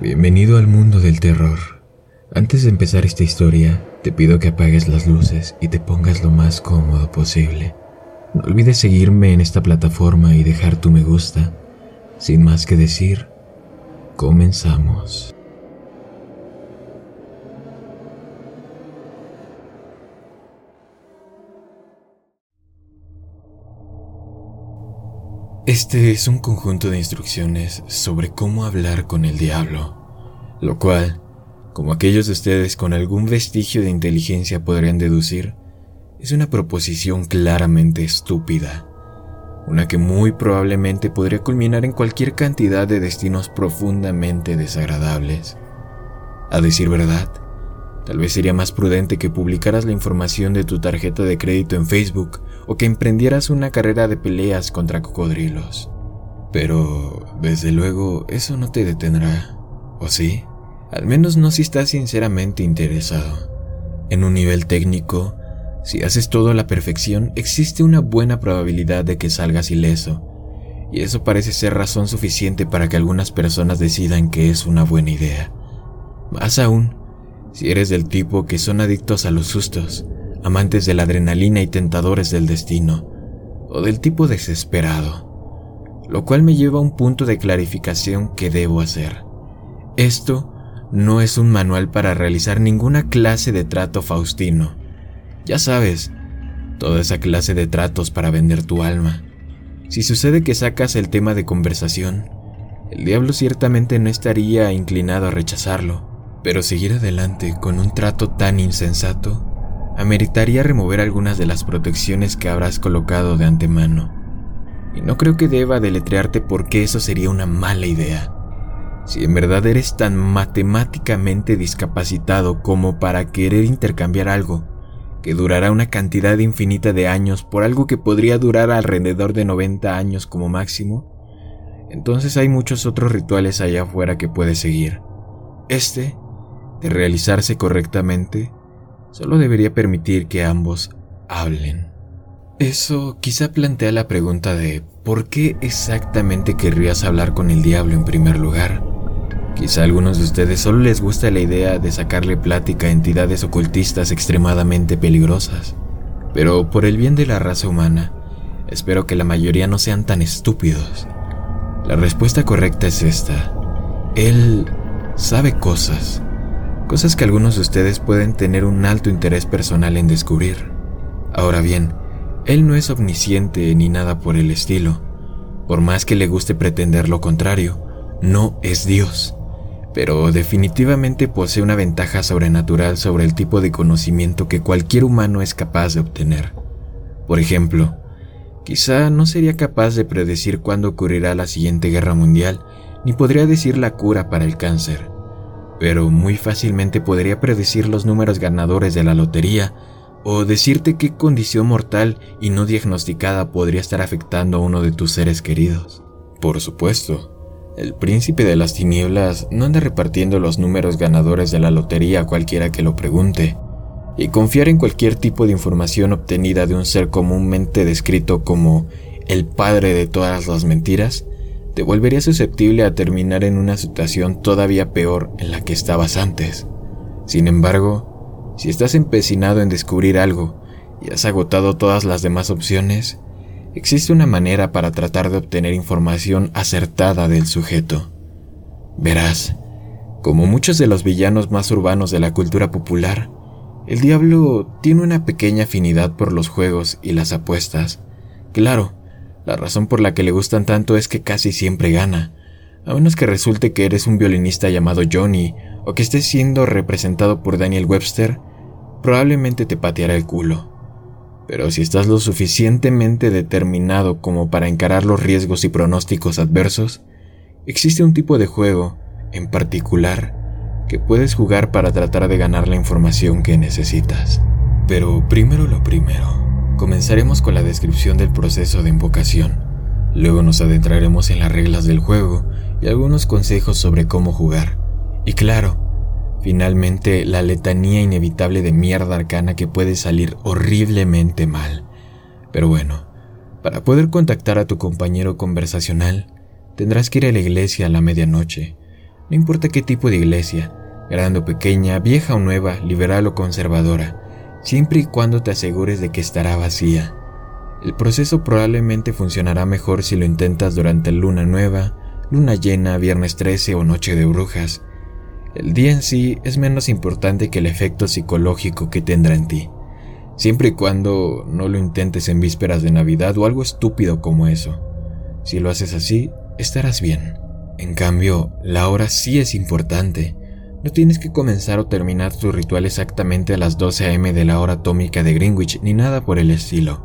Bienvenido al mundo del terror. Antes de empezar esta historia, te pido que apagues las luces y te pongas lo más cómodo posible. No olvides seguirme en esta plataforma y dejar tu me gusta. Sin más que decir, comenzamos. Este es un conjunto de instrucciones sobre cómo hablar con el diablo, lo cual, como aquellos de ustedes con algún vestigio de inteligencia podrían deducir, es una proposición claramente estúpida, una que muy probablemente podría culminar en cualquier cantidad de destinos profundamente desagradables. A decir verdad, Tal vez sería más prudente que publicaras la información de tu tarjeta de crédito en Facebook o que emprendieras una carrera de peleas contra cocodrilos. Pero, desde luego, eso no te detendrá. ¿O sí? Al menos no si estás sinceramente interesado. En un nivel técnico, si haces todo a la perfección, existe una buena probabilidad de que salgas ileso. Y eso parece ser razón suficiente para que algunas personas decidan que es una buena idea. Más aún, si eres del tipo que son adictos a los sustos, amantes de la adrenalina y tentadores del destino, o del tipo desesperado, lo cual me lleva a un punto de clarificación que debo hacer. Esto no es un manual para realizar ninguna clase de trato faustino. Ya sabes, toda esa clase de tratos para vender tu alma. Si sucede que sacas el tema de conversación, el diablo ciertamente no estaría inclinado a rechazarlo pero seguir adelante con un trato tan insensato ameritaría remover algunas de las protecciones que habrás colocado de antemano. Y no creo que deba deletrearte porque eso sería una mala idea. Si en verdad eres tan matemáticamente discapacitado como para querer intercambiar algo que durará una cantidad infinita de años por algo que podría durar alrededor de 90 años como máximo, entonces hay muchos otros rituales allá afuera que puedes seguir. Este de realizarse correctamente, solo debería permitir que ambos hablen. Eso quizá plantea la pregunta de ¿por qué exactamente querrías hablar con el diablo en primer lugar? Quizá a algunos de ustedes solo les gusta la idea de sacarle plática a entidades ocultistas extremadamente peligrosas, pero por el bien de la raza humana, espero que la mayoría no sean tan estúpidos. La respuesta correcta es esta. Él sabe cosas cosas que algunos de ustedes pueden tener un alto interés personal en descubrir. Ahora bien, él no es omnisciente ni nada por el estilo. Por más que le guste pretender lo contrario, no es Dios, pero definitivamente posee una ventaja sobrenatural sobre el tipo de conocimiento que cualquier humano es capaz de obtener. Por ejemplo, quizá no sería capaz de predecir cuándo ocurrirá la siguiente guerra mundial, ni podría decir la cura para el cáncer pero muy fácilmente podría predecir los números ganadores de la lotería o decirte qué condición mortal y no diagnosticada podría estar afectando a uno de tus seres queridos. Por supuesto, el príncipe de las tinieblas no anda repartiendo los números ganadores de la lotería a cualquiera que lo pregunte, y confiar en cualquier tipo de información obtenida de un ser comúnmente descrito como el padre de todas las mentiras te volverías susceptible a terminar en una situación todavía peor en la que estabas antes. Sin embargo, si estás empecinado en descubrir algo y has agotado todas las demás opciones, existe una manera para tratar de obtener información acertada del sujeto. Verás, como muchos de los villanos más urbanos de la cultura popular, el diablo tiene una pequeña afinidad por los juegos y las apuestas. Claro, la razón por la que le gustan tanto es que casi siempre gana, a menos que resulte que eres un violinista llamado Johnny o que estés siendo representado por Daniel Webster, probablemente te pateará el culo. Pero si estás lo suficientemente determinado como para encarar los riesgos y pronósticos adversos, existe un tipo de juego, en particular, que puedes jugar para tratar de ganar la información que necesitas. Pero primero lo primero. Comenzaremos con la descripción del proceso de invocación. Luego nos adentraremos en las reglas del juego y algunos consejos sobre cómo jugar. Y claro, finalmente la letanía inevitable de mierda arcana que puede salir horriblemente mal. Pero bueno, para poder contactar a tu compañero conversacional, tendrás que ir a la iglesia a la medianoche, No importa qué tipo de iglesia, grande o pequeña, vieja o nueva, liberal o conservadora, siempre y cuando te asegures de que estará vacía. El proceso probablemente funcionará mejor si lo intentas durante luna nueva, luna llena, viernes 13 o noche de brujas. El día en sí es menos importante que el efecto psicológico que tendrá en ti, siempre y cuando no lo intentes en vísperas de Navidad o algo estúpido como eso. Si lo haces así, estarás bien. En cambio, la hora sí es importante. No tienes que comenzar o terminar tu ritual exactamente a las 12 a.m. de la hora atómica de Greenwich ni nada por el estilo,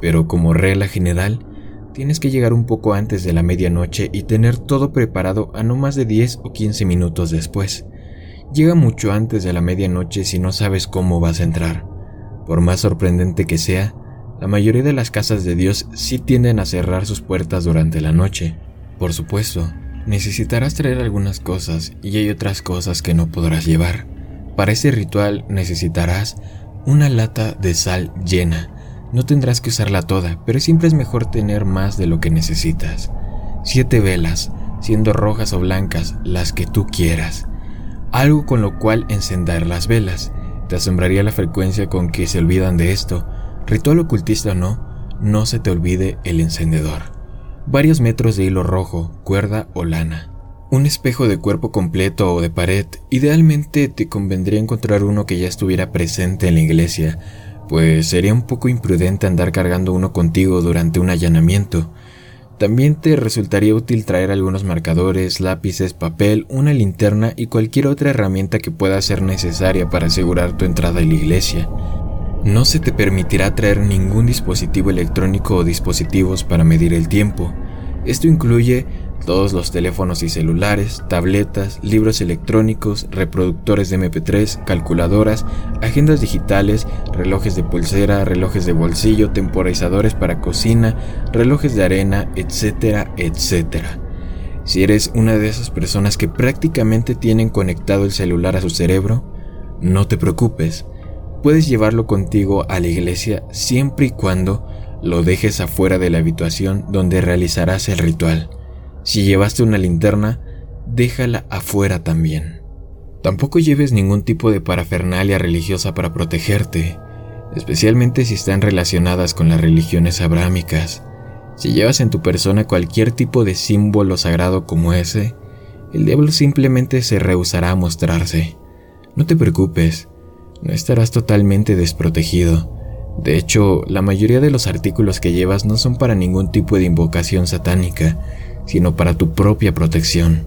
pero como regla general, tienes que llegar un poco antes de la medianoche y tener todo preparado a no más de 10 o 15 minutos después. Llega mucho antes de la medianoche si no sabes cómo vas a entrar. Por más sorprendente que sea, la mayoría de las casas de Dios sí tienden a cerrar sus puertas durante la noche. Por supuesto, necesitarás traer algunas cosas y hay otras cosas que no podrás llevar. Para ese ritual necesitarás una lata de sal llena. No tendrás que usarla toda, pero siempre es mejor tener más de lo que necesitas. Siete velas, siendo rojas o blancas, las que tú quieras. Algo con lo cual encender las velas. Te asombraría la frecuencia con que se olvidan de esto. Ritual ocultista o no, no se te olvide el encendedor varios metros de hilo rojo, cuerda o lana. Un espejo de cuerpo completo o de pared, idealmente te convendría encontrar uno que ya estuviera presente en la iglesia, pues sería un poco imprudente andar cargando uno contigo durante un allanamiento. También te resultaría útil traer algunos marcadores, lápices, papel, una linterna y cualquier otra herramienta que pueda ser necesaria para asegurar tu entrada en la iglesia. No se te permitirá traer ningún dispositivo electrónico o dispositivos para medir el tiempo. Esto incluye todos los teléfonos y celulares, tabletas, libros electrónicos, reproductores de MP3, calculadoras, agendas digitales, relojes de pulsera, relojes de bolsillo, temporizadores para cocina, relojes de arena, etcétera, etcétera. Si eres una de esas personas que prácticamente tienen conectado el celular a su cerebro, no te preocupes, Puedes llevarlo contigo a la iglesia siempre y cuando lo dejes afuera de la habitación donde realizarás el ritual. Si llevaste una linterna, déjala afuera también. Tampoco lleves ningún tipo de parafernalia religiosa para protegerte, especialmente si están relacionadas con las religiones abrámicas. Si llevas en tu persona cualquier tipo de símbolo sagrado como ese, el diablo simplemente se rehusará a mostrarse. No te preocupes, no estarás totalmente desprotegido. De hecho, la mayoría de los artículos que llevas no son para ningún tipo de invocación satánica, sino para tu propia protección.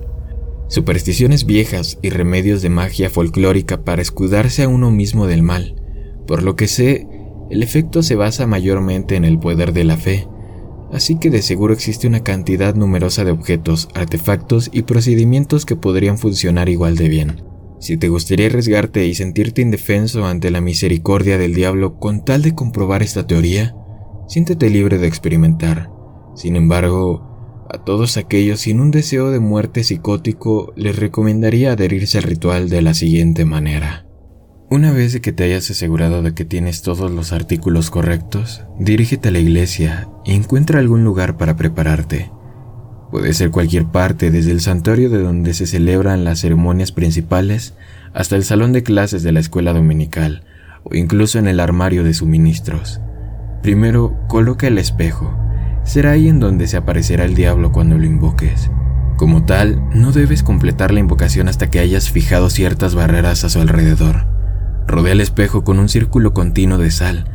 Supersticiones viejas y remedios de magia folclórica para escudarse a uno mismo del mal. Por lo que sé, el efecto se basa mayormente en el poder de la fe, así que de seguro existe una cantidad numerosa de objetos, artefactos y procedimientos que podrían funcionar igual de bien. Si te gustaría arriesgarte y sentirte indefenso ante la misericordia del diablo con tal de comprobar esta teoría, siéntete libre de experimentar. Sin embargo, a todos aquellos sin un deseo de muerte psicótico les recomendaría adherirse al ritual de la siguiente manera. Una vez que te hayas asegurado de que tienes todos los artículos correctos, dirígete a la iglesia y encuentra algún lugar para prepararte. Puede ser cualquier parte, desde el santuario de donde se celebran las ceremonias principales hasta el salón de clases de la escuela dominical o incluso en el armario de suministros. Primero, coloca el espejo. Será ahí en donde se aparecerá el diablo cuando lo invoques. Como tal, no debes completar la invocación hasta que hayas fijado ciertas barreras a su alrededor. Rodea el espejo con un círculo continuo de sal.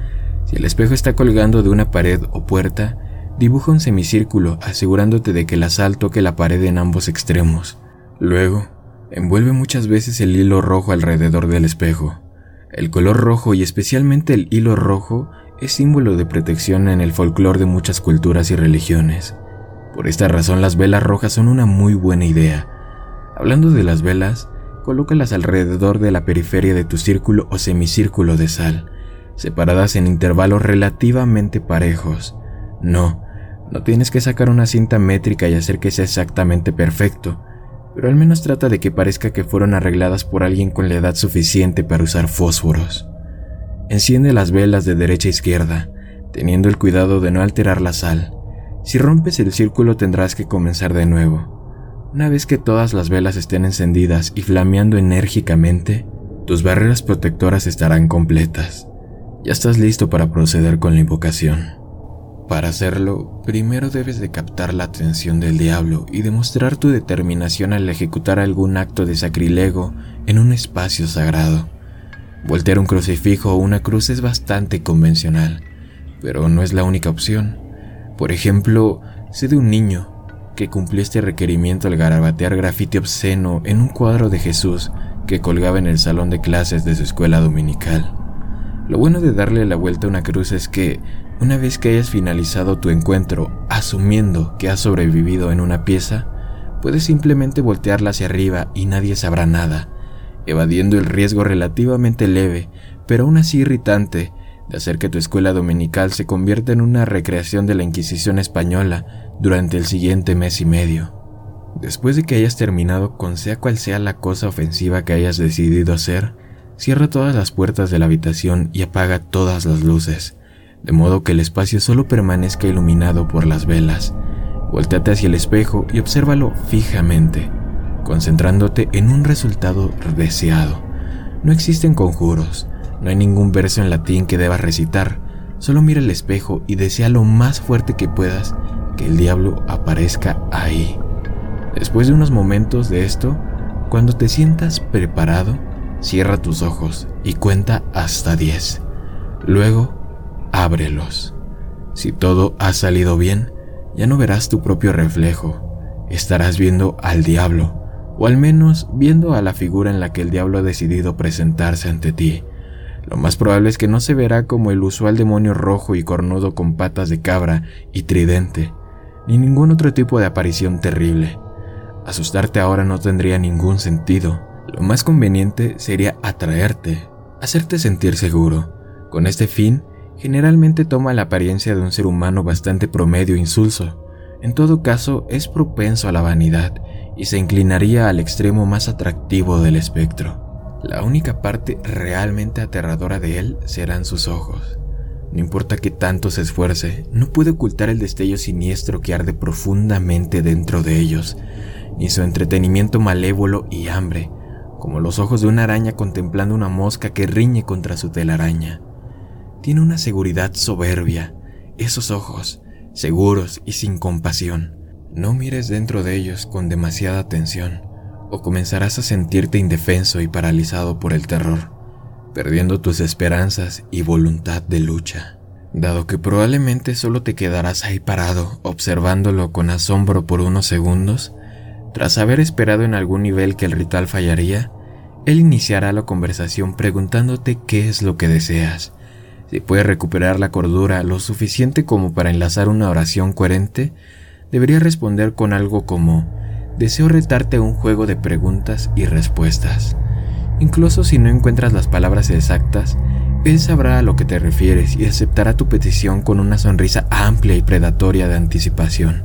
Si el espejo está colgando de una pared o puerta, Dibuja un semicírculo asegurándote de que la sal toque la pared en ambos extremos. Luego, envuelve muchas veces el hilo rojo alrededor del espejo. El color rojo y especialmente el hilo rojo es símbolo de protección en el folclore de muchas culturas y religiones. Por esta razón las velas rojas son una muy buena idea. Hablando de las velas, colócalas alrededor de la periferia de tu círculo o semicírculo de sal, separadas en intervalos relativamente parejos. No, no tienes que sacar una cinta métrica y hacer que sea exactamente perfecto, pero al menos trata de que parezca que fueron arregladas por alguien con la edad suficiente para usar fósforos. Enciende las velas de derecha a izquierda, teniendo el cuidado de no alterar la sal. Si rompes el círculo tendrás que comenzar de nuevo. Una vez que todas las velas estén encendidas y flameando enérgicamente, tus barreras protectoras estarán completas. Ya estás listo para proceder con la invocación. Para hacerlo, primero debes de captar la atención del diablo y demostrar tu determinación al ejecutar algún acto de sacrilego en un espacio sagrado. Voltear un crucifijo o una cruz es bastante convencional, pero no es la única opción. Por ejemplo, sé de un niño que cumplió este requerimiento al garabatear grafiti obsceno en un cuadro de Jesús que colgaba en el salón de clases de su escuela dominical. Lo bueno de darle la vuelta a una cruz es que, una vez que hayas finalizado tu encuentro, asumiendo que has sobrevivido en una pieza, puedes simplemente voltearla hacia arriba y nadie sabrá nada, evadiendo el riesgo relativamente leve, pero aún así irritante, de hacer que tu escuela dominical se convierta en una recreación de la Inquisición española durante el siguiente mes y medio. Después de que hayas terminado con sea cual sea la cosa ofensiva que hayas decidido hacer, cierra todas las puertas de la habitación y apaga todas las luces, de modo que el espacio solo permanezca iluminado por las velas. Volteate hacia el espejo y obsérvalo fijamente concentrándote en un resultado deseado. No existen conjuros, no hay ningún verso en latín que debas recitar, solo mira el espejo y desea lo más fuerte que puedas que el diablo aparezca ahí. Después de unos momentos de esto, cuando te sientas preparado, cierra tus ojos y cuenta hasta 10. Luego, ábrelos. Si todo ha salido bien, ya no verás tu propio reflejo, estarás viendo al diablo o al menos viendo a la figura en la que el diablo ha decidido presentarse ante ti. Lo más probable es que no se verá como el usual demonio rojo y cornudo con patas de cabra y tridente, ni ningún otro tipo de aparición terrible. Asustarte ahora no tendría ningún sentido. Lo más conveniente sería atraerte, hacerte sentir seguro. Con este fin, generalmente toma la apariencia de un ser humano bastante promedio e insulso. En todo caso, es propenso a la vanidad y se inclinaría al extremo más atractivo del espectro. La única parte realmente aterradora de él serán sus ojos. No importa que tanto se esfuerce, no puede ocultar el destello siniestro que arde profundamente dentro de ellos, ni su entretenimiento malévolo y hambre, como los ojos de una araña contemplando una mosca que riñe contra su telaraña. Tiene una seguridad soberbia, esos ojos, seguros y sin compasión. No mires dentro de ellos con demasiada atención, o comenzarás a sentirte indefenso y paralizado por el terror, perdiendo tus esperanzas y voluntad de lucha. Dado que probablemente solo te quedarás ahí parado, observándolo con asombro por unos segundos, tras haber esperado en algún nivel que el ritual fallaría, él iniciará la conversación preguntándote qué es lo que deseas, si puedes recuperar la cordura lo suficiente como para enlazar una oración coherente debería responder con algo como, deseo retarte a un juego de preguntas y respuestas. Incluso si no encuentras las palabras exactas, él sabrá a lo que te refieres y aceptará tu petición con una sonrisa amplia y predatoria de anticipación.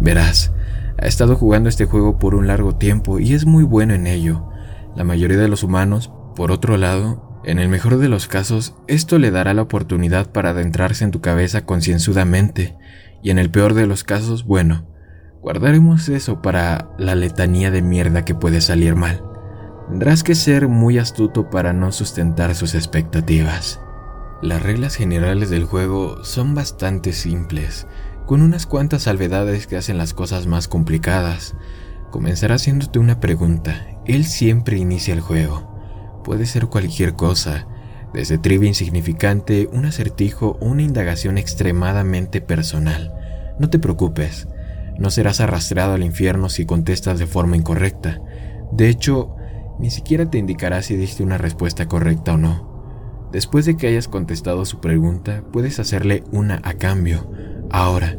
Verás, ha estado jugando este juego por un largo tiempo y es muy bueno en ello. La mayoría de los humanos, por otro lado, en el mejor de los casos, esto le dará la oportunidad para adentrarse en tu cabeza concienzudamente y en el peor de los casos, bueno, guardaremos eso para la letanía de mierda que puede salir mal. Tendrás que ser muy astuto para no sustentar sus expectativas. Las reglas generales del juego son bastante simples, con unas cuantas salvedades que hacen las cosas más complicadas. Comenzará haciéndote una pregunta. Él siempre inicia el juego. Puede ser cualquier cosa, desde trivia insignificante, un acertijo o una indagación extremadamente personal. No te preocupes, no serás arrastrado al infierno si contestas de forma incorrecta. De hecho, ni siquiera te indicará si diste una respuesta correcta o no. Después de que hayas contestado su pregunta, puedes hacerle una a cambio. Ahora,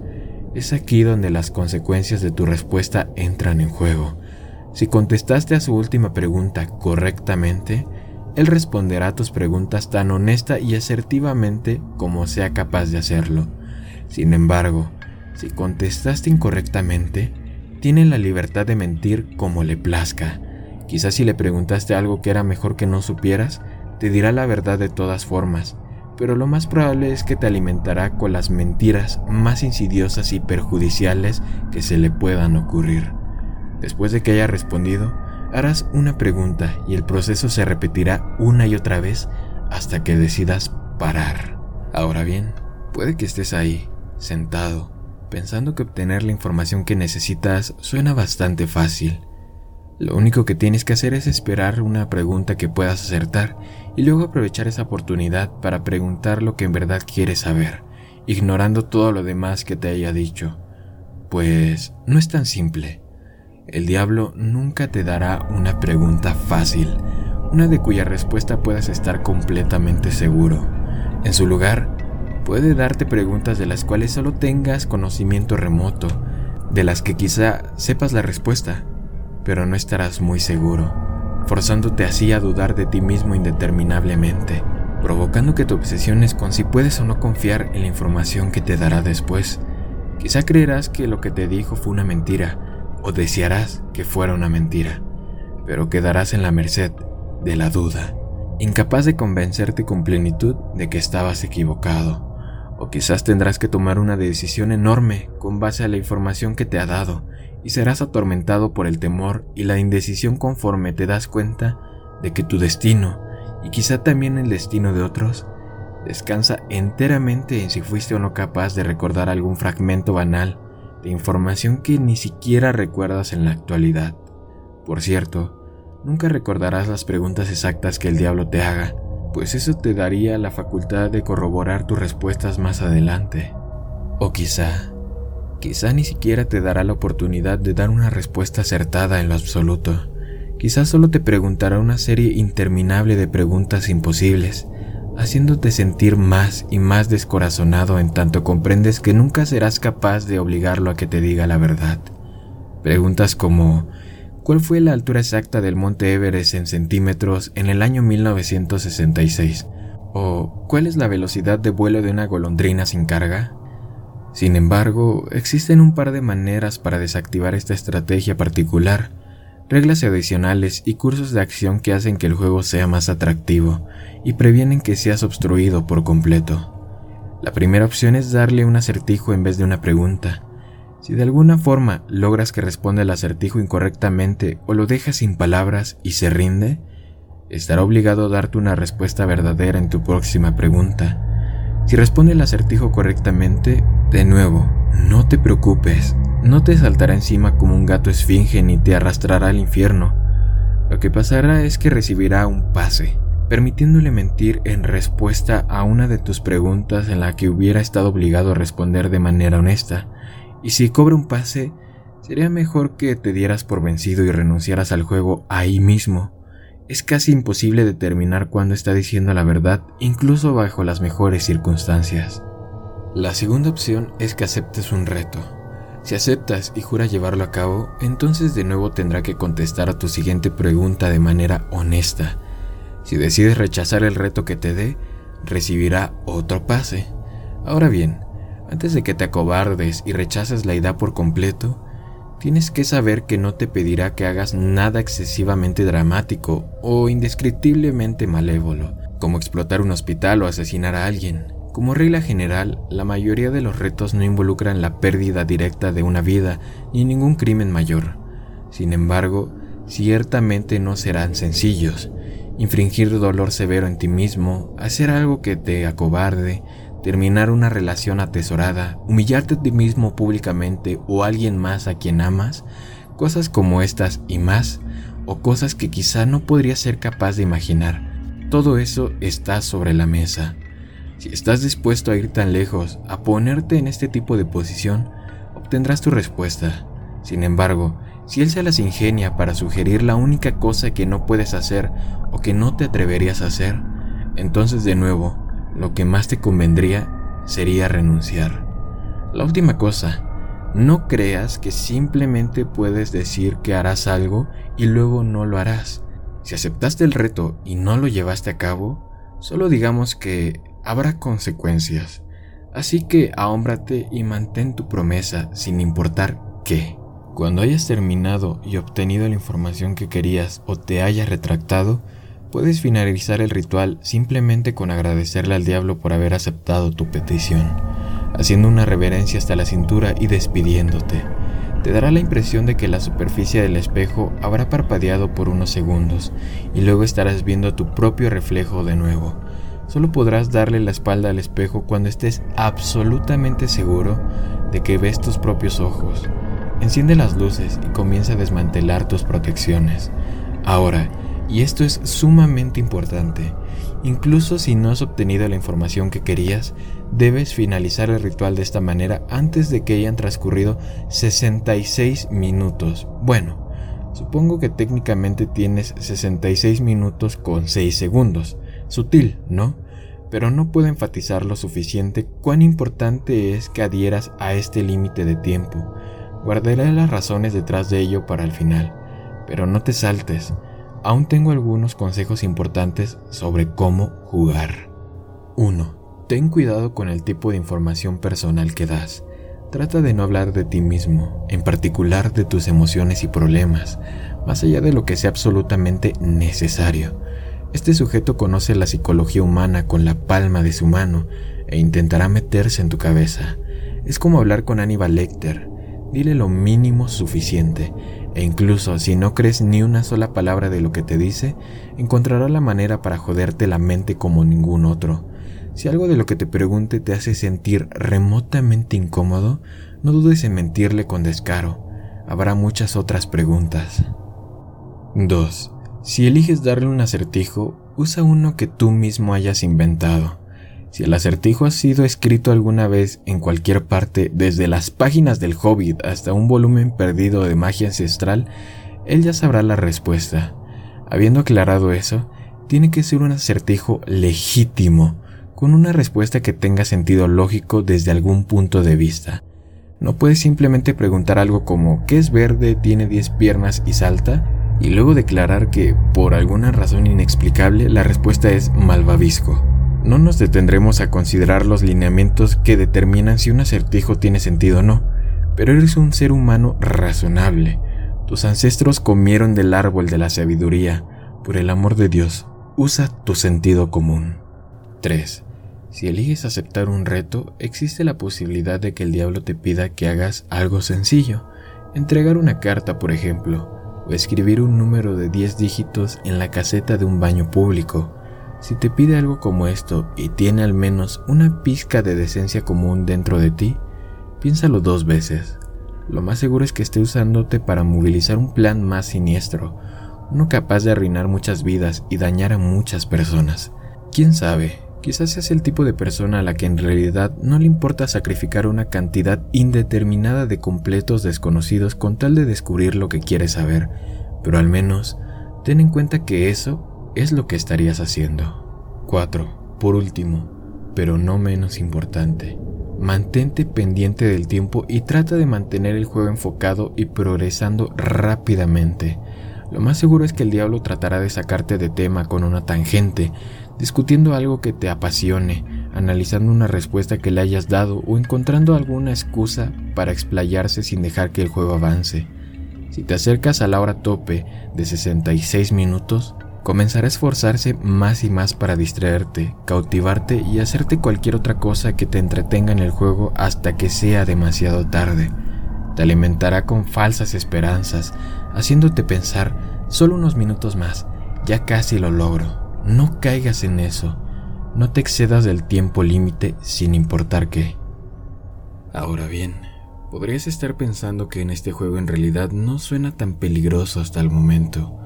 es aquí donde las consecuencias de tu respuesta entran en juego. Si contestaste a su última pregunta correctamente, él responderá tus preguntas tan honesta y asertivamente como sea capaz de hacerlo. Sin embargo, si contestaste incorrectamente, tiene la libertad de mentir como le plazca. Quizás si le preguntaste algo que era mejor que no supieras, te dirá la verdad de todas formas, pero lo más probable es que te alimentará con las mentiras más insidiosas y perjudiciales que se le puedan ocurrir. Después de que haya respondido, harás una pregunta y el proceso se repetirá una y otra vez hasta que decidas parar. Ahora bien, puede que estés ahí, sentado, pensando que obtener la información que necesitas suena bastante fácil. Lo único que tienes que hacer es esperar una pregunta que puedas acertar y luego aprovechar esa oportunidad para preguntar lo que en verdad quieres saber, ignorando todo lo demás que te haya dicho. Pues no es tan simple. El diablo nunca te dará una pregunta fácil, una de cuya respuesta puedas estar completamente seguro. En su lugar, puede darte preguntas de las cuales solo tengas conocimiento remoto, de las que quizá sepas la respuesta, pero no estarás muy seguro, forzándote así a dudar de ti mismo indeterminablemente, provocando que te obsesiones con si puedes o no confiar en la información que te dará después. Quizá creerás que lo que te dijo fue una mentira, o desearás que fuera una mentira, pero quedarás en la merced de la duda, incapaz de convencerte con plenitud de que estabas equivocado. O quizás tendrás que tomar una decisión enorme con base a la información que te ha dado y serás atormentado por el temor y la indecisión conforme te das cuenta de que tu destino, y quizá también el destino de otros, descansa enteramente en si fuiste o no capaz de recordar algún fragmento banal de información que ni siquiera recuerdas en la actualidad. Por cierto, nunca recordarás las preguntas exactas que el diablo te haga, pues eso te daría la facultad de corroborar tus respuestas más adelante. O quizá, quizá ni siquiera te dará la oportunidad de dar una respuesta acertada en lo absoluto. Quizá solo te preguntará una serie interminable de preguntas imposibles, haciéndote sentir más y más descorazonado en tanto comprendes que nunca serás capaz de obligarlo a que te diga la verdad. Preguntas como ¿cuál fue la altura exacta del monte Everest en centímetros en el año 1966? ¿O cuál es la velocidad de vuelo de una golondrina sin carga? Sin embargo, existen un par de maneras para desactivar esta estrategia particular, reglas adicionales y cursos de acción que hacen que el juego sea más atractivo y previenen que seas obstruido por completo. La primera opción es darle un acertijo en vez de una pregunta. Si de alguna forma logras que responda el acertijo incorrectamente o lo dejas sin palabras y se rinde, estará obligado a darte una respuesta verdadera en tu próxima pregunta. Si responde el acertijo correctamente, de nuevo, no te preocupes, no te saltará encima como un gato esfinge ni te arrastrará al infierno. Lo que pasará es que recibirá un pase, permitiéndole mentir en respuesta a una de tus preguntas en la que hubiera estado obligado a responder de manera honesta, y si cobra un pase, sería mejor que te dieras por vencido y renunciaras al juego ahí mismo. Es casi imposible determinar cuándo está diciendo la verdad, incluso bajo las mejores circunstancias. La segunda opción es que aceptes un reto. Si aceptas y juras llevarlo a cabo, entonces de nuevo tendrá que contestar a tu siguiente pregunta de manera honesta, si decides rechazar el reto que te dé, recibirá otro pase. Ahora bien, antes de que te acobardes y rechaces la idea por completo, tienes que saber que no te pedirá que hagas nada excesivamente dramático o indescriptiblemente malévolo, como explotar un hospital o asesinar a alguien. Como regla general, la mayoría de los retos no involucran la pérdida directa de una vida ni ningún crimen mayor. Sin embargo, ciertamente no serán sencillos, infringir dolor severo en ti mismo, hacer algo que te acobarde, terminar una relación atesorada, humillarte a ti mismo públicamente o a alguien más a quien amas, cosas como estas y más, o cosas que quizá no podrías ser capaz de imaginar. Todo eso está sobre la mesa. Si estás dispuesto a ir tan lejos, a ponerte en este tipo de posición, obtendrás tu respuesta. Sin embargo, si él se las ingenia para sugerir la única cosa que no puedes hacer o que no te atreverías a hacer, entonces de nuevo, lo que más te convendría sería renunciar. La última cosa, no creas que simplemente puedes decir que harás algo y luego no lo harás. Si aceptaste el reto y no lo llevaste a cabo, solo digamos que habrá consecuencias. Así que ahómbrate y mantén tu promesa sin importar qué. Cuando hayas terminado y obtenido la información que querías o te hayas retractado, puedes finalizar el ritual simplemente con agradecerle al diablo por haber aceptado tu petición, haciendo una reverencia hasta la cintura y despidiéndote. te dará la impresión de que la superficie del espejo habrá parpadeado por unos segundos y luego estarás viendo tu propio reflejo de nuevo. Solo podrás darle la espalda al espejo cuando estés absolutamente seguro de que ves tus propios ojos. Enciende las luces y comienza a desmantelar tus protecciones. Ahora, y esto es sumamente importante, incluso si no has obtenido la información que querías, debes finalizar el ritual de esta manera antes de que hayan transcurrido 66 minutos. Bueno, supongo que técnicamente tienes 66 minutos con 6 segundos. Sutil, ¿no? Pero no puedo enfatizar lo suficiente cuán importante es que adhieras a este límite de tiempo. Guardaré las razones detrás de ello para el final, pero no te saltes. Aún tengo algunos consejos importantes sobre cómo jugar. 1. Ten cuidado con el tipo de información personal que das. Trata de no hablar de ti mismo, en particular de tus emociones y problemas, más allá de lo que sea absolutamente necesario. Este sujeto conoce la psicología humana con la palma de su mano e intentará meterse en tu cabeza. Es como hablar con Aníbal Lecter, dile lo mínimo suficiente, e incluso si no crees ni una sola palabra de lo que te dice, encontrará la manera para joderte la mente como ningún otro. Si algo de lo que te pregunte te hace sentir remotamente incómodo, no dudes en mentirle con descaro. Habrá muchas otras preguntas. 2. Si eliges darle un acertijo, usa uno que tú mismo hayas inventado. Si el acertijo ha sido escrito alguna vez en cualquier parte, desde las páginas del Hobbit hasta un volumen perdido de magia ancestral, él ya sabrá la respuesta. Habiendo aclarado eso, tiene que ser un acertijo legítimo, con una respuesta que tenga sentido lógico desde algún punto de vista. No puedes simplemente preguntar algo como ¿qué es verde, tiene 10 piernas y salta? Y luego declarar que, por alguna razón inexplicable, la respuesta es malvavisco. No nos detendremos a considerar los lineamientos que determinan si un acertijo tiene sentido o no, pero eres un ser humano razonable. Tus ancestros comieron del árbol de la sabiduría. Por el amor de Dios, usa tu sentido común. 3. Si eliges aceptar un reto, existe la posibilidad de que el diablo te pida que hagas algo sencillo. Entregar una carta, por ejemplo, o escribir un número de 10 dígitos en la caseta de un baño público. Si te pide algo como esto y tiene al menos una pizca de decencia común dentro de ti, piénsalo dos veces. Lo más seguro es que esté usándote para movilizar un plan más siniestro, uno capaz de arruinar muchas vidas y dañar a muchas personas. ¿Quién sabe? Quizás seas el tipo de persona a la que en realidad no le importa sacrificar una cantidad indeterminada de completos desconocidos con tal de descubrir lo que quieres saber, pero al menos ten en cuenta que eso es lo que estarías haciendo. 4. Por último, pero no menos importante, mantente pendiente del tiempo y trata de mantener el juego enfocado y progresando rápidamente. Lo más seguro es que el diablo tratará de sacarte de tema con una tangente, discutiendo algo que te apasione, analizando una respuesta que le hayas dado o encontrando alguna excusa para explayarse sin dejar que el juego avance. Si te acercas a la hora tope de 66 minutos, comenzará a esforzarse más y más para distraerte, cautivarte y hacerte cualquier otra cosa que te entretenga en el juego hasta que sea demasiado tarde. Te alimentará con falsas esperanzas, haciéndote pensar, solo unos minutos más, ya casi lo logro. No caigas en eso. No te excedas del tiempo límite sin importar qué. Ahora bien, podrías estar pensando que en este juego en realidad no suena tan peligroso hasta el momento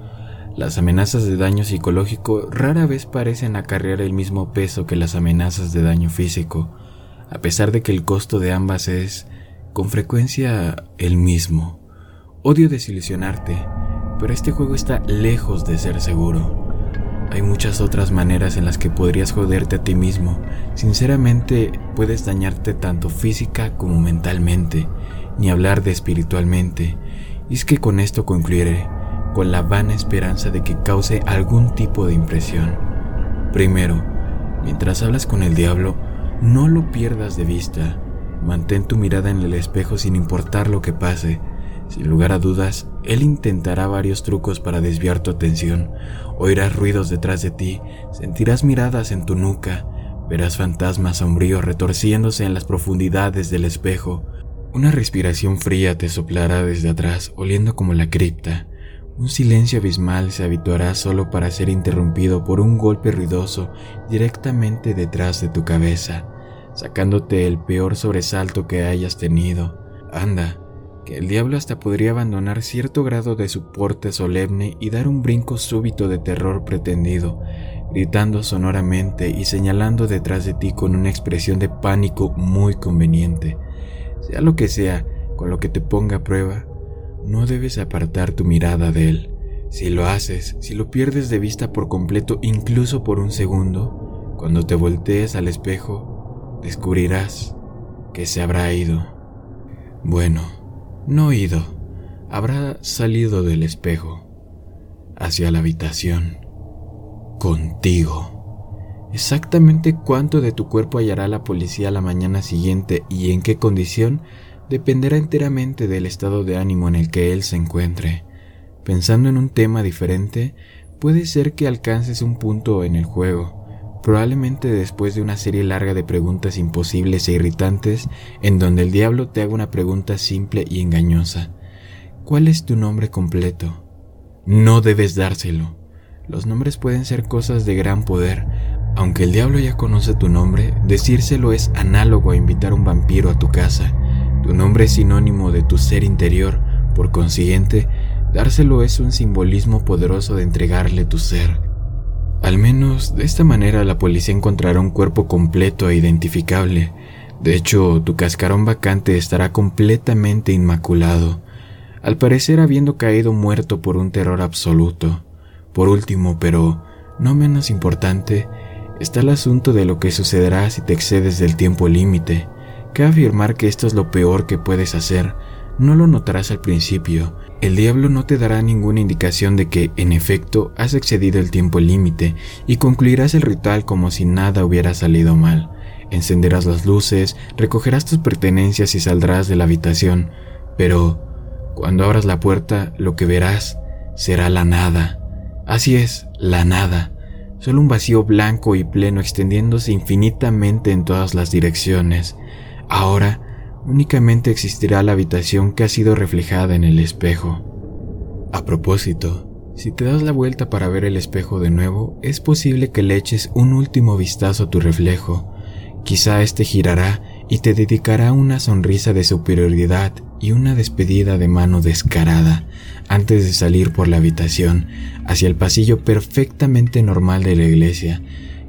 las amenazas de daño psicológico rara vez parecen acarrear el mismo peso que las amenazas de daño físico, a pesar de que el costo de ambas es, con frecuencia, el mismo. Odio desilusionarte, pero este juego está lejos de ser seguro. Hay muchas otras maneras en las que podrías joderte a ti mismo. Sinceramente, puedes dañarte tanto física como mentalmente, ni hablar de espiritualmente. Y es que con esto concluiré con la vana esperanza de que cause algún tipo de impresión. Primero, mientras hablas con el diablo, no lo pierdas de vista. Mantén tu mirada en el espejo sin importar lo que pase. Sin lugar a dudas, él intentará varios trucos para desviar tu atención. Oirás ruidos detrás de ti, sentirás miradas en tu nuca, verás fantasmas sombríos retorciéndose en las profundidades del espejo. Una respiración fría te soplará desde atrás, oliendo como la cripta. Un silencio abismal se habituará solo para ser interrumpido por un golpe ruidoso directamente detrás de tu cabeza, sacándote el peor sobresalto que hayas tenido. Anda, que el diablo hasta podría abandonar cierto grado de su porte solemne y dar un brinco súbito de terror pretendido, gritando sonoramente y señalando detrás de ti con una expresión de pánico muy conveniente. Sea lo que sea, con lo que te ponga a prueba, no debes apartar tu mirada de él. Si lo haces, si lo pierdes de vista por completo, incluso por un segundo, cuando te voltees al espejo, descubrirás que se habrá ido. Bueno, no ido, habrá salido del espejo, hacia la habitación, contigo. Exactamente cuánto de tu cuerpo hallará la policía la mañana siguiente y en qué condición dependerá enteramente del estado de ánimo en el que él se encuentre. Pensando en un tema diferente, puede ser que alcances un punto en el juego, probablemente después de una serie larga de preguntas imposibles e irritantes en donde el diablo te haga una pregunta simple y engañosa. ¿Cuál es tu nombre completo? No debes dárselo. Los nombres pueden ser cosas de gran poder, aunque el diablo ya conoce tu nombre, decírselo es análogo a invitar a un vampiro a tu casa. Tu nombre es sinónimo de tu ser interior, por consiguiente, dárselo es un simbolismo poderoso de entregarle tu ser. Al menos de esta manera la policía encontrará un cuerpo completo e identificable. De hecho, tu cascarón vacante estará completamente inmaculado, al parecer habiendo caído muerto por un terror absoluto. Por último, pero no menos importante, está el asunto de lo que sucederá si te excedes del tiempo límite. Cabe afirmar que esto es lo peor que puedes hacer. No lo notarás al principio. El diablo no te dará ninguna indicación de que, en efecto, has excedido el tiempo límite y concluirás el ritual como si nada hubiera salido mal. Encenderás las luces, recogerás tus pertenencias y saldrás de la habitación. Pero, cuando abras la puerta, lo que verás será la nada. Así es, la nada solo un vacío blanco y pleno extendiéndose infinitamente en todas las direcciones. Ahora únicamente existirá la habitación que ha sido reflejada en el espejo. A propósito, si te das la vuelta para ver el espejo de nuevo, es posible que le eches un último vistazo a tu reflejo. Quizá éste girará y te dedicará una sonrisa de superioridad y una despedida de mano descarada antes de salir por la habitación hacia el pasillo perfectamente normal de la iglesia.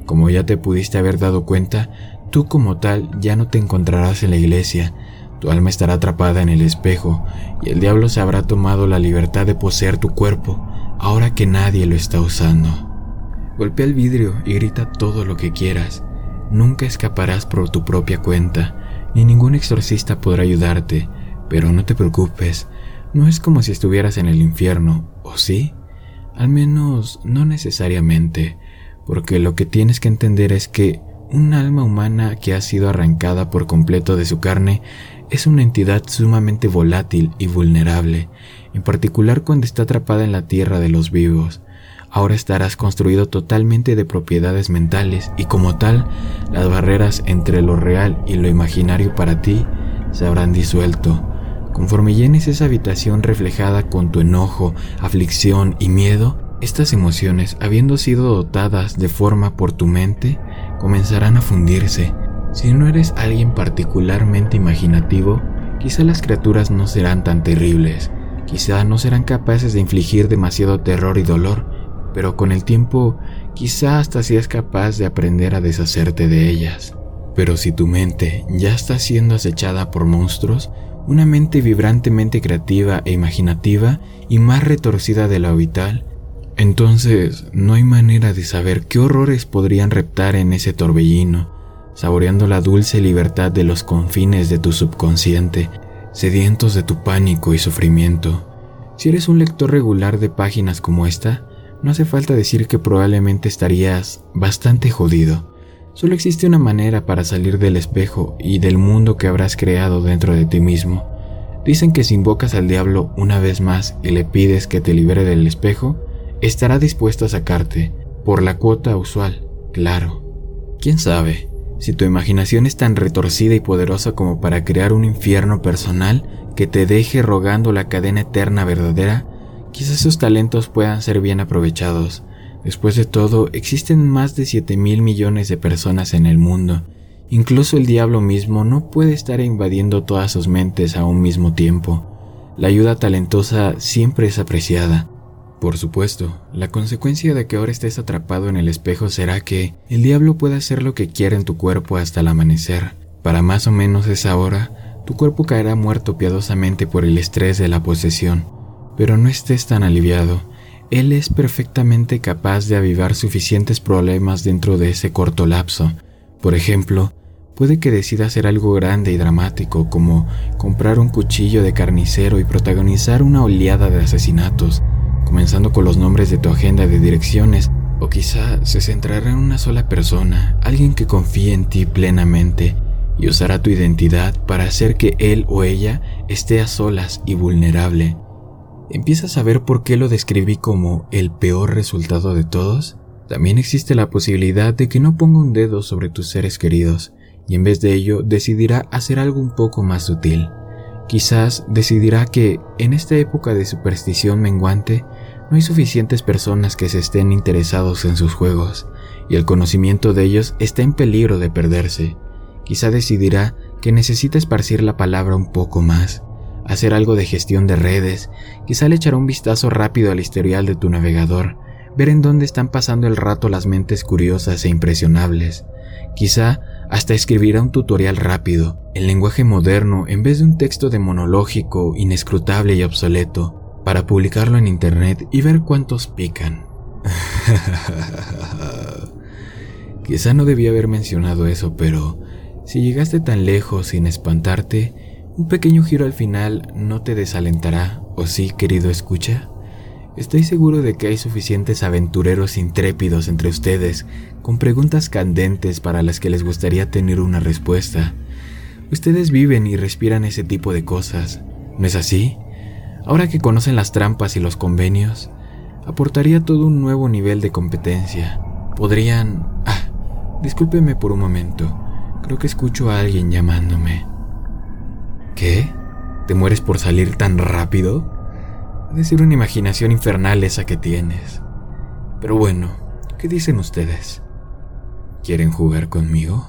Como ya te pudiste haber dado cuenta, tú como tal ya no te encontrarás en la iglesia, tu alma estará atrapada en el espejo y el diablo se habrá tomado la libertad de poseer tu cuerpo ahora que nadie lo está usando. Golpea el vidrio y grita todo lo que quieras. Nunca escaparás por tu propia cuenta, ni ningún exorcista podrá ayudarte, pero no te preocupes, no es como si estuvieras en el infierno, ¿o sí? Al menos no necesariamente, porque lo que tienes que entender es que un alma humana que ha sido arrancada por completo de su carne es una entidad sumamente volátil y vulnerable, en particular cuando está atrapada en la tierra de los vivos. Ahora estarás construido totalmente de propiedades mentales y como tal, las barreras entre lo real y lo imaginario para ti se habrán disuelto Conforme llenes esa habitación reflejada con tu enojo, aflicción y miedo, estas emociones, habiendo sido dotadas de forma por tu mente, comenzarán a fundirse. Si no eres alguien particularmente imaginativo, quizá las criaturas no serán tan terribles, quizá no serán capaces de infligir demasiado terror y dolor, pero con el tiempo quizá hasta seas capaz de aprender a deshacerte de ellas. Pero si tu mente ya está siendo acechada por monstruos, una mente vibrantemente creativa e imaginativa y más retorcida de lo habitual, entonces no hay manera de saber qué horrores podrían reptar en ese torbellino, saboreando la dulce libertad de los confines de tu subconsciente, sedientos de tu pánico y sufrimiento. Si eres un lector regular de páginas como esta, no hace falta decir que probablemente estarías bastante jodido. Solo existe una manera para salir del espejo y del mundo que habrás creado dentro de ti mismo. Dicen que si invocas al diablo una vez más y le pides que te libere del espejo, estará dispuesto a sacarte, por la cuota usual, claro. ¿Quién sabe? Si tu imaginación es tan retorcida y poderosa como para crear un infierno personal que te deje rogando la cadena eterna verdadera, quizás esos talentos puedan ser bien aprovechados. Después de todo, existen más de 7 mil millones de personas en el mundo. Incluso el diablo mismo no puede estar invadiendo todas sus mentes a un mismo tiempo. La ayuda talentosa siempre es apreciada. Por supuesto, la consecuencia de que ahora estés atrapado en el espejo será que el diablo puede hacer lo que quiera en tu cuerpo hasta el amanecer. Para más o menos esa hora, tu cuerpo caerá muerto piadosamente por el estrés de la posesión. Pero no estés tan aliviado. Él es perfectamente capaz de avivar suficientes problemas dentro de ese corto lapso. Por ejemplo, puede que decida hacer algo grande y dramático como comprar un cuchillo de carnicero y protagonizar una oleada de asesinatos comenzando con los nombres de tu agenda de direcciones, o quizá se centrará en una sola persona, alguien que confíe en ti plenamente y usará tu identidad para hacer que él o ella esté a solas y vulnerable. ¿Empiezas a ver por qué lo describí como el peor resultado de todos? También existe la posibilidad de que no ponga un dedo sobre tus seres queridos y en vez de ello decidirá hacer algo un poco más sutil. Quizás decidirá que, en esta época de superstición menguante, no hay suficientes personas que se estén interesados en sus juegos, y el conocimiento de ellos está en peligro de perderse. Quizá decidirá que necesita esparcir la palabra un poco más, hacer algo de gestión de redes, quizá le echará un vistazo rápido al historial de tu navegador, ver en dónde están pasando el rato las mentes curiosas e impresionables. Quizá hasta escribirá un tutorial rápido, en lenguaje moderno, en vez de un texto de monológico, inescrutable y obsoleto, para publicarlo en internet y ver cuántos pican. Quizá no debía haber mencionado eso, pero si llegaste tan lejos sin espantarte, un pequeño giro al final no te desalentará, ¿o sí, querido escucha? Estoy seguro de que hay suficientes aventureros intrépidos entre ustedes con preguntas candentes para las que les gustaría tener una respuesta. Ustedes viven y respiran ese tipo de cosas, ¿no es así? Ahora que conocen las trampas y los convenios, aportaría todo un nuevo nivel de competencia. Podrían... Ah, discúlpeme por un momento. Creo que escucho a alguien llamándome. ¿Qué? ¿Te mueres por salir tan rápido? de ser una imaginación infernal esa que tienes. Pero bueno, ¿qué dicen ustedes? ¿Quieren jugar conmigo?